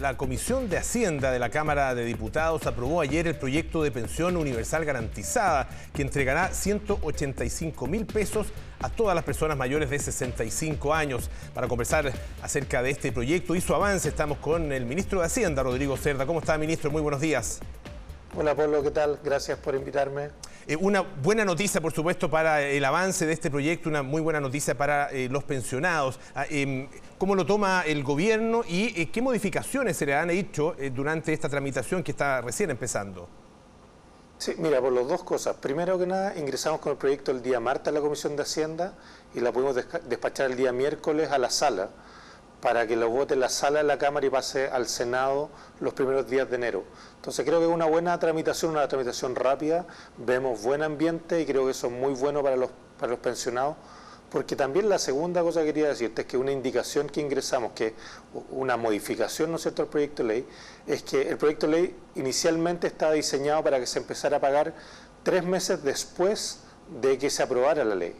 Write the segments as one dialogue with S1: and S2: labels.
S1: La Comisión de Hacienda de la Cámara de Diputados aprobó ayer el proyecto de pensión universal garantizada que entregará 185 mil pesos a todas las personas mayores de 65 años. Para conversar acerca de este proyecto y su avance, estamos con el ministro de Hacienda, Rodrigo Cerda. ¿Cómo está, ministro? Muy buenos días.
S2: Hola, Pablo, ¿qué tal? Gracias por invitarme.
S1: Eh, una buena noticia, por supuesto, para el avance de este proyecto, una muy buena noticia para eh, los pensionados. Ah, em, ¿Cómo lo toma el gobierno y eh, qué modificaciones se le han hecho durante esta tramitación que está recién empezando?
S2: Sí, mira, por las dos cosas. Primero que nada, ingresamos con el proyecto el día martes a la Comisión de Hacienda y la pudimos despachar el día miércoles a la sala para que lo vote la sala de la Cámara y pase al Senado los primeros días de enero. Entonces creo que es una buena tramitación, una tramitación rápida, vemos buen ambiente y creo que eso es muy bueno para los, para los pensionados, porque también la segunda cosa que quería decirte es que una indicación que ingresamos, que una modificación, ¿no es cierto?, al proyecto de ley, es que el proyecto de ley inicialmente estaba diseñado para que se empezara a pagar tres meses después de que se aprobara la ley.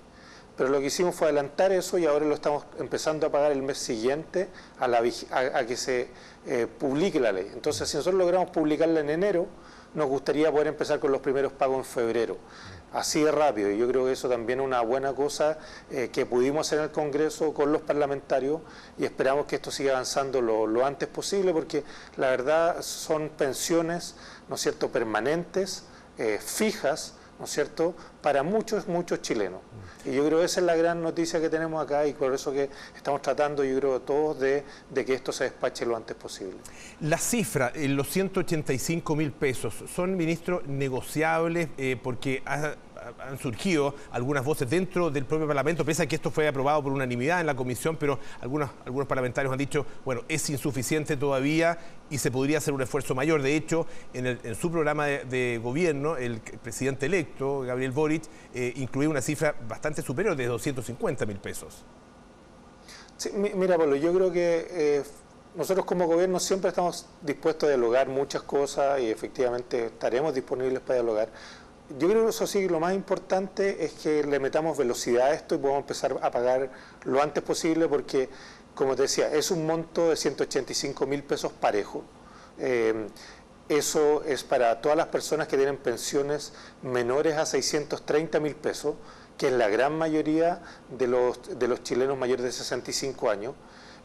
S2: Pero lo que hicimos fue adelantar eso y ahora lo estamos empezando a pagar el mes siguiente a, la, a, que se eh, publique la ley. Entonces, si nosotros logramos publicarla en enero, nos gustaría poder empezar con los primeros pagos en febrero. Así de rápido, y yo creo que eso también es una buena cosa eh, que pudimos hacer en el Congreso con los parlamentarios y esperamos que esto siga avanzando lo, antes posible porque la verdad son pensiones, ¿no es cierto?, permanentes, eh, fijas, ¿no es cierto?, para muchos, muchos chilenos. Y yo creo que esa es la gran noticia que tenemos acá y por eso que estamos tratando, yo creo, todos de, que esto se despache lo antes posible.
S1: La cifra, los 185 mil pesos, ¿son, ministro, negociables? Eh, porque han surgido algunas voces dentro del propio Parlamento, pese a que esto fue aprobado por unanimidad en la comisión, pero algunos, algunos parlamentarios han dicho, bueno, es insuficiente todavía y se podría hacer un esfuerzo mayor. De hecho, en, su programa de, gobierno, el presidente electo, Gabriel Boric, eh, incluía una cifra bastante superior de 250 mil pesos.
S2: Mira, Pablo, yo creo que... Eh, nosotros como gobierno siempre estamos dispuestos a dialogar muchas cosas y efectivamente estaremos disponibles para dialogar yo creo que eso sí, lo más importante es que le metamos velocidad a esto y podamos empezar a pagar lo antes posible porque, como te decía, es un monto de 185 mil pesos parejo. Eh, eso es para todas las personas que tienen pensiones menores a 630 mil pesos, que es la gran mayoría de los, de los chilenos mayores de 65 años.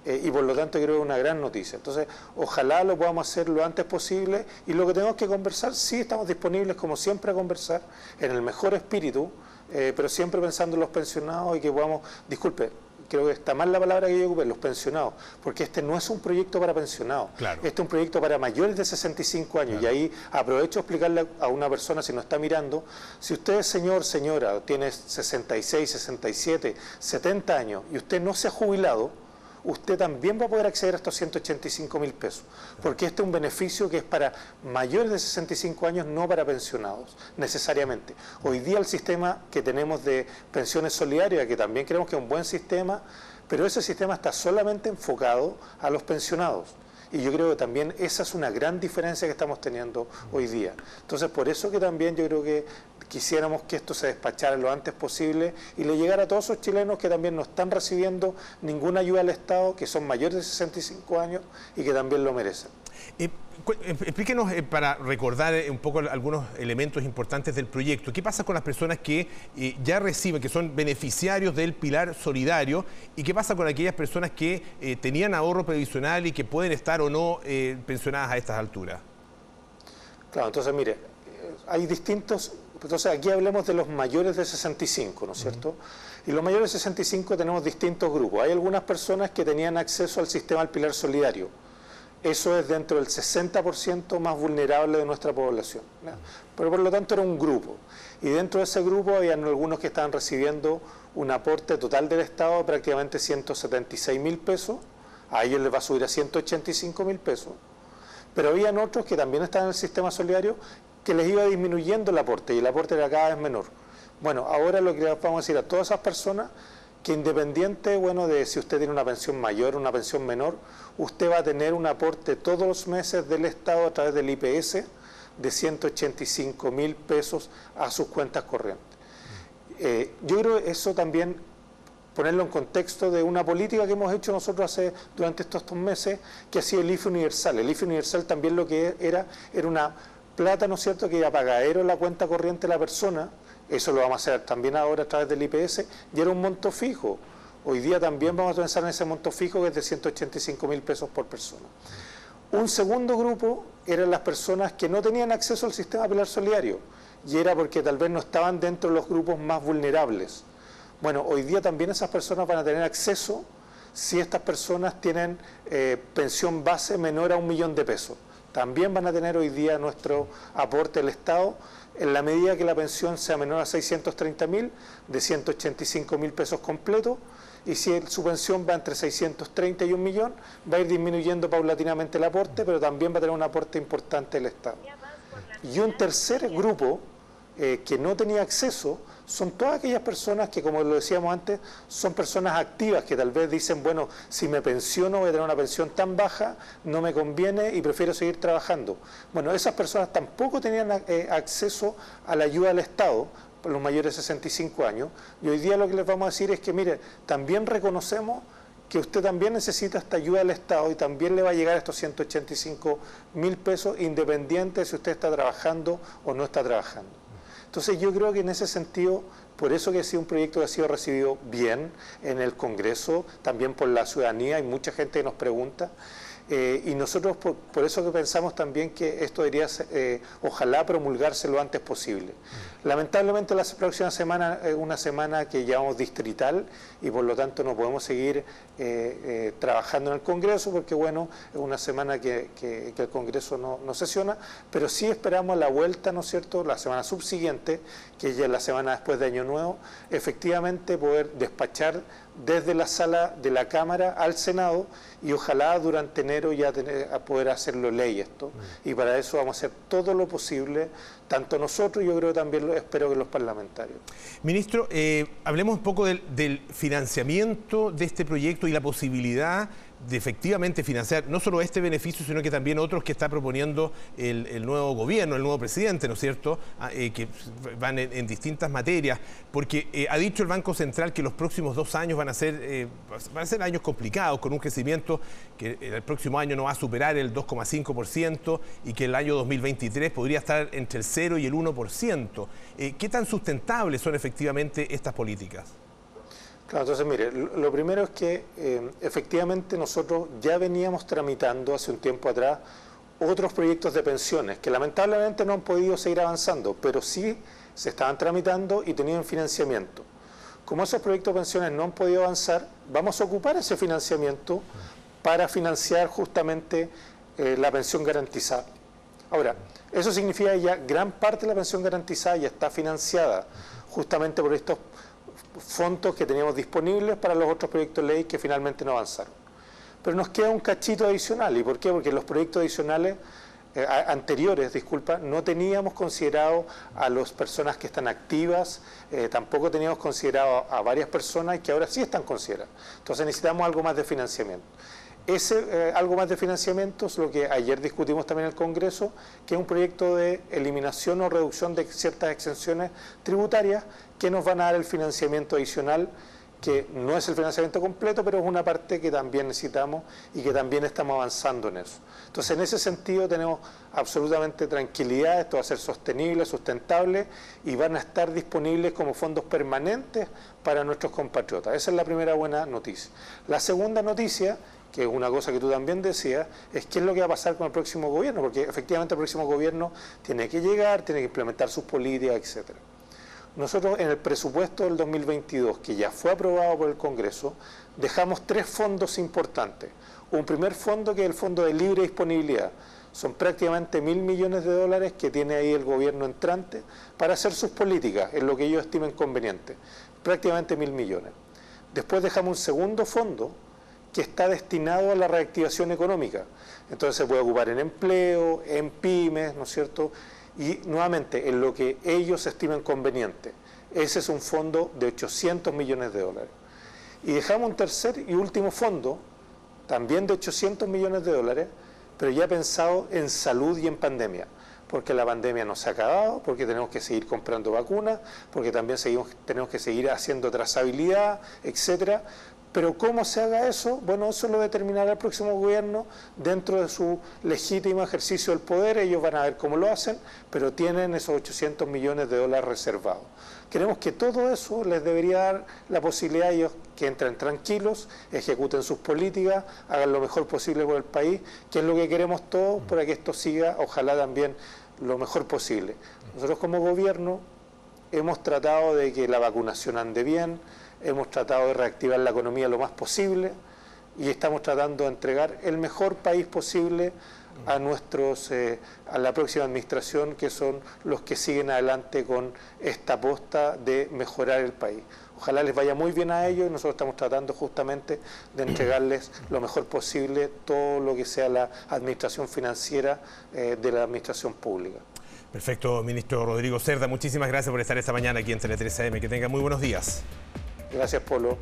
S2: Eh, y por lo tanto creo que es una gran noticia. Entonces, ojalá lo podamos hacer lo antes posible y lo que tenemos que conversar, sí estamos disponibles como siempre a conversar en el mejor espíritu, eh, pero siempre pensando en los pensionados y que podamos, disculpe, creo que está mal la palabra que yo ocupe, los pensionados, porque este no es un proyecto para pensionados, este es un proyecto para mayores de 65 años. Y ahí aprovecho a explicarle a una persona, si no está mirando, si usted es señor, señora, tiene 66, 67, 70 años y usted no se ha jubilado, usted también va a poder acceder a estos 185 mil pesos, porque este es un beneficio que es para mayores de 65 años, no para pensionados, necesariamente. Hoy día el sistema que tenemos de pensiones solidarias, que también creemos que es un buen sistema, pero ese sistema está solamente enfocado a los pensionados. Y yo creo que también esa es una gran diferencia que estamos teniendo hoy día. Entonces, por eso que también yo creo que quisiéramos que esto se despachara lo antes posible y le llegara a todos esos chilenos que también no están recibiendo ninguna ayuda al Estado, que son mayores de 65 años y que también lo merecen.
S1: Eh, explíquenos eh, para recordar eh, un poco algunos elementos importantes del proyecto. ¿Qué pasa con las personas que ya reciben, que son beneficiarios del pilar solidario? ¿Y qué pasa con aquellas personas que tenían ahorro previsional y que pueden estar o no pensionadas a estas alturas?
S2: Claro, entonces mire, hay distintos entonces aquí hablemos de los mayores de 65, ¿no es cierto? Y los mayores de 65 tenemos distintos grupos. Hay algunas personas que tenían acceso al sistema del pilar solidario. Eso es dentro del 60% más vulnerable de nuestra población. Pero por lo tanto era un grupo. Y dentro de ese grupo habían algunos que estaban recibiendo un aporte total del Estado de prácticamente 176 mil pesos. A ellos les va a subir a 185 mil pesos. Pero habían otros que también estaban en el sistema solidario que les iba disminuyendo el aporte y el aporte era cada vez menor. Bueno, ahora lo que vamos a decir a todas esas personas que independiente, bueno, de si usted tiene una pensión mayor o una pensión menor, usted va a tener un aporte todos los meses del Estado a través del IPS de 185 mil pesos a sus cuentas corrientes. Eh, yo creo eso también ponerlo en contexto de una política que hemos hecho nosotros hace durante estos, estos meses, que ha sido el IFE universal. El IFE universal también lo que era era una plata, ¿no es cierto?, que iba a pagadero en la cuenta corriente de la persona, eso lo vamos a hacer también ahora a través del IPS, y era un monto fijo. Hoy día también vamos a pensar en ese monto fijo que es de 185 mil pesos por persona. Un segundo grupo eran las personas que no tenían acceso al sistema pilar solidario y era porque tal vez no estaban dentro de los grupos más vulnerables. Bueno, hoy día también esas personas van a tener acceso si estas personas tienen eh, pensión base menor a un millón de pesos. También van a tener hoy día nuestro aporte del Estado en la medida que la pensión sea menor a 630 mil, de 185 mil pesos completos, y si su pensión va entre 630 y un millón, va a ir disminuyendo paulatinamente el aporte, pero también va a tener un aporte importante del Estado. Y un tercer grupo eh, que no tenía acceso son todas aquellas personas que, como lo decíamos antes, son personas activas que tal vez dicen, bueno, si me pensiono voy a tener una pensión tan baja, no me conviene y prefiero seguir trabajando. Bueno, esas personas tampoco tenían eh, acceso a la ayuda del Estado, los mayores de 65 años. Y hoy día lo que les vamos a decir es que, mire, también reconocemos que usted también necesita esta ayuda del Estado y también le va a llegar estos 185 mil pesos independiente de si usted está trabajando o no está trabajando. Entonces yo creo que en ese sentido, por eso que ha sido un proyecto que ha sido recibido bien en el Congreso, también por la ciudadanía, hay mucha gente que nos pregunta, eh, y nosotros por, eso que pensamos también que esto debería, eh, ojalá, promulgarse lo antes posible. Lamentablemente la próxima semana es una semana que llamamos distrital y por lo tanto no podemos seguir eh, trabajando en el Congreso porque bueno, es una semana que, el Congreso no, no, sesiona, pero sí esperamos la vuelta, ¿no es cierto?, la semana subsiguiente, que ya es la semana después de Año Nuevo, efectivamente poder despachar desde la sala de la Cámara al Senado y ojalá durante enero ya tener, a poder hacerlo ley esto. Y para eso vamos a hacer todo lo posible, tanto nosotros, yo creo también, espero que los parlamentarios.
S1: Ministro, eh, hablemos un poco del financiamiento de este proyecto y la posibilidad de efectivamente financiar no solo este beneficio, sino que también otros que está proponiendo el, nuevo gobierno, el nuevo presidente, ¿no es cierto?, ah, eh, que van en, distintas materias, porque eh, ha dicho el Banco Central que los próximos dos años van a ser, van a ser años complicados, con un crecimiento que el próximo año no va a superar el 2,5% y que el año 2023 podría estar entre el 0 y el 1%. ¿Qué tan sustentables son efectivamente estas políticas?
S2: Claro, entonces mire, lo primero es que eh, efectivamente nosotros ya veníamos tramitando hace un tiempo atrás otros proyectos de pensiones que lamentablemente no han podido seguir avanzando, pero sí se estaban tramitando y tenían financiamiento. Como esos proyectos de pensiones no han podido avanzar, vamos a ocupar ese financiamiento para financiar justamente eh, la pensión garantizada. Ahora, eso significa que ya gran parte de la pensión garantizada ya está financiada justamente por estos fondos que teníamos disponibles para los otros proyectos de ley que finalmente no avanzaron. Pero nos queda un cachito adicional. ¿Y por qué? Porque los proyectos adicionales eh, anteriores, disculpa, no teníamos considerado a las personas que están activas, eh, tampoco teníamos considerado a varias personas que ahora sí están consideradas. Entonces necesitamos algo más de financiamiento. Ese eh, algo más de financiamiento es lo que ayer discutimos también en el Congreso, que es un proyecto de eliminación o reducción de ciertas exenciones tributarias que nos van a dar el financiamiento adicional, que no es el financiamiento completo, pero es una parte que también necesitamos y que también estamos avanzando en eso. Entonces, en ese sentido tenemos absolutamente tranquilidad, esto va a ser sostenible, sustentable y van a estar disponibles como fondos permanentes para nuestros compatriotas. Esa es la primera buena noticia. La segunda noticia que es una cosa que tú también decías, es qué es lo que va a pasar con el próximo gobierno, porque efectivamente el próximo gobierno tiene que llegar, tiene que implementar sus políticas, etcétera. Nosotros en el presupuesto del 2022, que ya fue aprobado por el Congreso, dejamos tres fondos importantes. Un primer fondo que es el Fondo de Libre Disponibilidad. Son prácticamente mil millones de dólares que tiene ahí el gobierno entrante para hacer sus políticas, en lo que ellos estimen conveniente. Prácticamente mil millones. Después dejamos un segundo fondo que está destinado a la reactivación económica. Entonces se puede ocupar en empleo, en pymes, ¿no es cierto? Y nuevamente, en lo que ellos estimen conveniente. Ese es un fondo de 800 millones de dólares. Y dejamos un tercer y último fondo, también de 800 millones de dólares, pero ya pensado en salud y en pandemia. porque la pandemia no se ha acabado, porque tenemos que seguir comprando vacunas, porque también seguimos, tenemos que seguir haciendo trazabilidad, etcétera. Pero cómo se haga eso, bueno, eso lo determinará el próximo gobierno dentro de su legítimo ejercicio del poder. Ellos van a ver cómo lo hacen, pero tienen esos 800 millones de dólares reservados. Queremos que todo eso les debería dar la posibilidad a ellos que entren tranquilos, ejecuten sus políticas, hagan lo mejor posible por el país, que es lo que queremos todos para que esto siga, ojalá también, lo mejor posible. Nosotros como gobierno hemos tratado de que la vacunación ande bien, hemos tratado de reactivar la economía lo más posible y estamos tratando de entregar el mejor país posible a nuestros eh, a la próxima administración que son los que siguen adelante con esta aposta de mejorar el país. Ojalá les vaya muy bien a ellos y nosotros estamos tratando justamente de entregarles lo mejor posible todo lo que sea la administración financiera eh, de la administración pública.
S1: Perfecto, ministro Rodrigo Cerda, muchísimas gracias por estar esta mañana aquí en Tele 3 AM. Que tenga muy buenos días.
S2: Gracias, Polo.